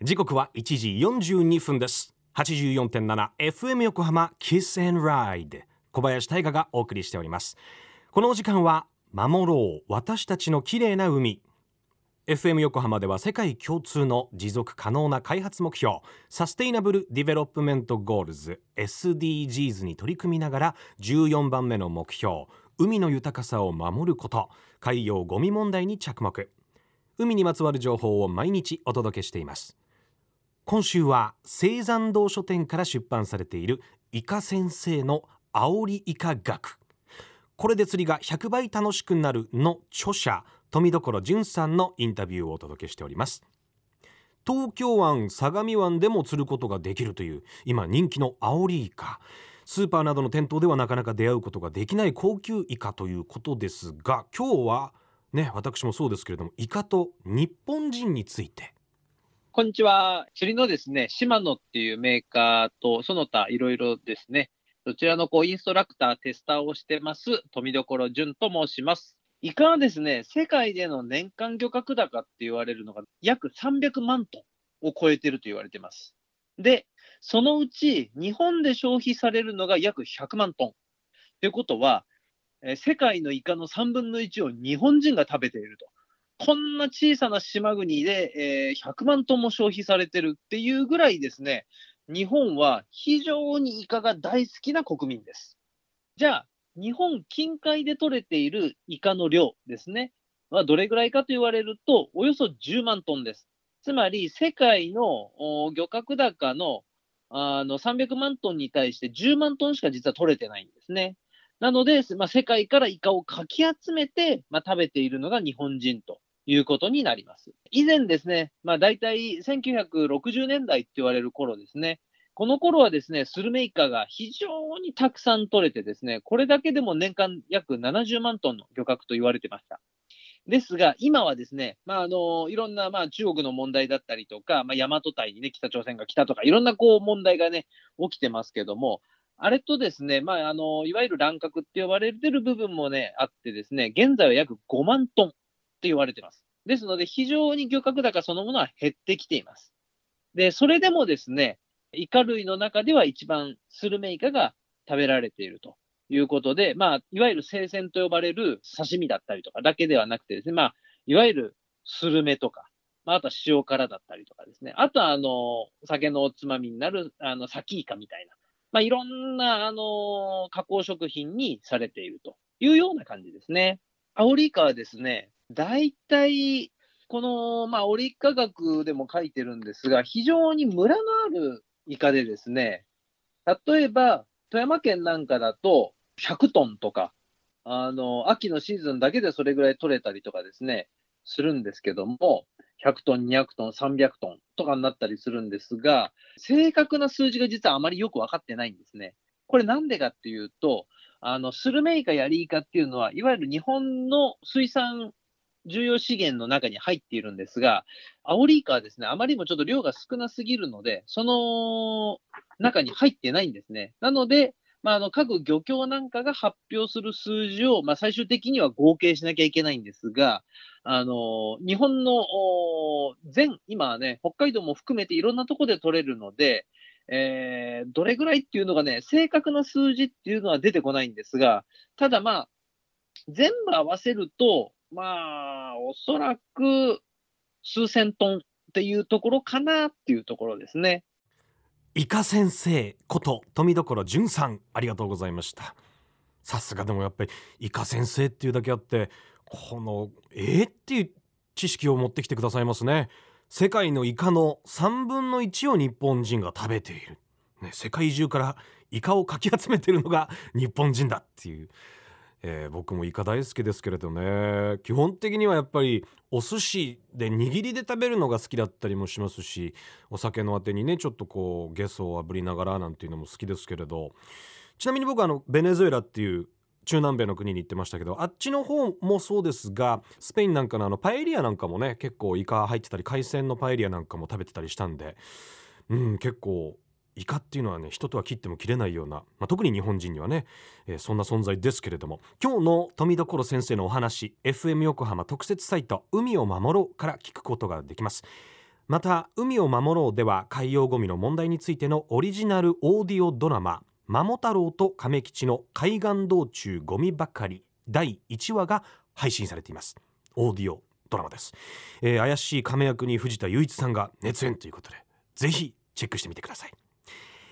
時刻は1時42分です。84.7FM 横浜キス and Ride 小林大賀がお送りしております。このお時間は守ろう私たちの綺麗な海。FM 横浜では世界共通の持続可能な開発目標サステイナブル・ディベロップメント・ゴールズ SDGs に取り組みながら14番目の目標海の豊かさを守ること海洋ゴミ問題に着目。海にまつわる情報を毎日お届けしています。今週は青山堂書店から出版されているイカ先生の煽りイカ学。これで釣りが100倍楽しくなるの著者富所淳さんのインタビューをお届けしております。東京湾相模湾でも釣ることができるという今人気の煽りイカ。スーパーなどの店頭ではなかなか出会うことができない高級イカということですが今日はね私もそうですけれどもイカと日本人についてこんにちは。釣りのですね、シマノっていうメーカーと、その他いろいろですね、そちらのこうインストラクター、テスターをしてます、富所淳と申します。イカはですね、世界での年間漁獲高って言われるのが約300万トンを超えてると言われてます。で、そのうち日本で消費されるのが約100万トン。ということは、世界のイカの3分の1を日本人が食べていると。こんな小さな島国で、えー、100万トンも消費されてるっていうぐらいですね、日本は非常にイカが大好きな国民です。じゃあ、日本近海で取れているイカの量ですね、はどれぐらいかと言われると、およそ10万トンです。つまり、世界の漁獲高のあの300万トンに対して10万トンしか実は取れてないんですね。なので、まあ、世界からイカをかき集めて、まあ、食べているのが日本人ということになります。以前ですね、まあ大体1960年代って言われる頃ですね、この頃はですね、スルメイカが非常にたくさん取れてですね、これだけでも年間約70万トンの漁獲と言われてました。ですが、今はですね、まあ、あの、いろんな、まあ、中国の問題だったりとか、まあ、大和隊にね、北朝鮮が来たとか、いろんな、こう、問題がね、起きてますけども、あれとですね、まあ、あの、いわゆる乱獲って呼ばれてる部分もね、あってですね、現在は約5万トンって言われてます。ですので、非常に漁獲高そのものは減ってきています。で、それでもですね、イカ類の中では一番スルメイカが食べられているということで、まあ、いわゆる生鮮と呼ばれる刺身だったりとかだけではなくてですね、まあ、いわゆるスルメとか、まあ、あとは塩辛だったりとかですね、あとは、あの、酒のおつまみになる、あの、サキイカみたいな、まあ、いろんな、あの、加工食品にされているというような感じですね。アオリイカはですね、大体、この、まあ、オリ科学でも書いてるんですが、非常にムラのあるイカでですね、例えば、富山県なんかだと、100トンとか、あの、秋のシーズンだけでそれぐらい取れたりとかですね、するんですけども、100トン、200トン、300トンとかになったりするんですが、正確な数字が実はあまりよく分かってないんですね。これなんでかっていうと、あの、スルメイカやリイカっていうのは、いわゆる日本の水産重要資源の中に入っているんですが、アオリイカはですね、あまりにもちょっと量が少なすぎるので、その中に入ってないんですね。なので、まあ、あの各漁協なんかが発表する数字を、まあ、最終的には合計しなきゃいけないんですが、あの日本の全、今はね、北海道も含めていろんなところで取れるので、えー、どれぐらいっていうのがね、正確な数字っていうのは出てこないんですが、ただまあ、全部合わせると、まあ、おそらく数千トンっていうところかなっていうところですね。イカ先生こと富所淳さんありがとうございました。さすがでもやっぱりイカ先生っていうだけあってこのえー、っていう知識を持ってきてくださいますね。世界のイカの3分の1を日本人が食べている、ね、世界中からイカをかき集めてるのが日本人だっていう。えー、僕もイカ大好きですけれどね。基本的にはやっぱりお寿司で握りで食べるのが好きだったりもしますしお酒のあてにねちょっとこうゲソをあぶりながらなんていうのも好きですけれど。ちなみに僕はあのベネズエラっていう中南米の国に行ってましたけどあっちの方もそうですがスペインなんかのあのパエリアなんかもね結構イカ入ってたり海鮮のパエリアなんかも食べてたりしたんでうん結構イカっていうのはね人とは切っても切れないような、まあ、特に日本人にはね、えー、そんな存在ですけれども。今日の富所先生のお話 FM 横浜特設サイト「海を守ろう」から聞くことができます。また海を守ろうでは海洋ゴミの問題についてのオリジナルオーディオドラママモ太郎と亀吉の海岸道中ゴミばかり第1話が配信されています。オーディオドラマです、えー怪しい亀役に藤田雄一さんが熱演ということでぜひチェックしてみてください。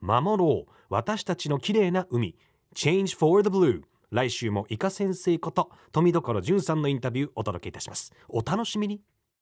守ろう。私たちの綺麗な海。Change for the Blue 来週もイカ先生こと富所淳さんのインタビューお届けいたします。お楽しみに。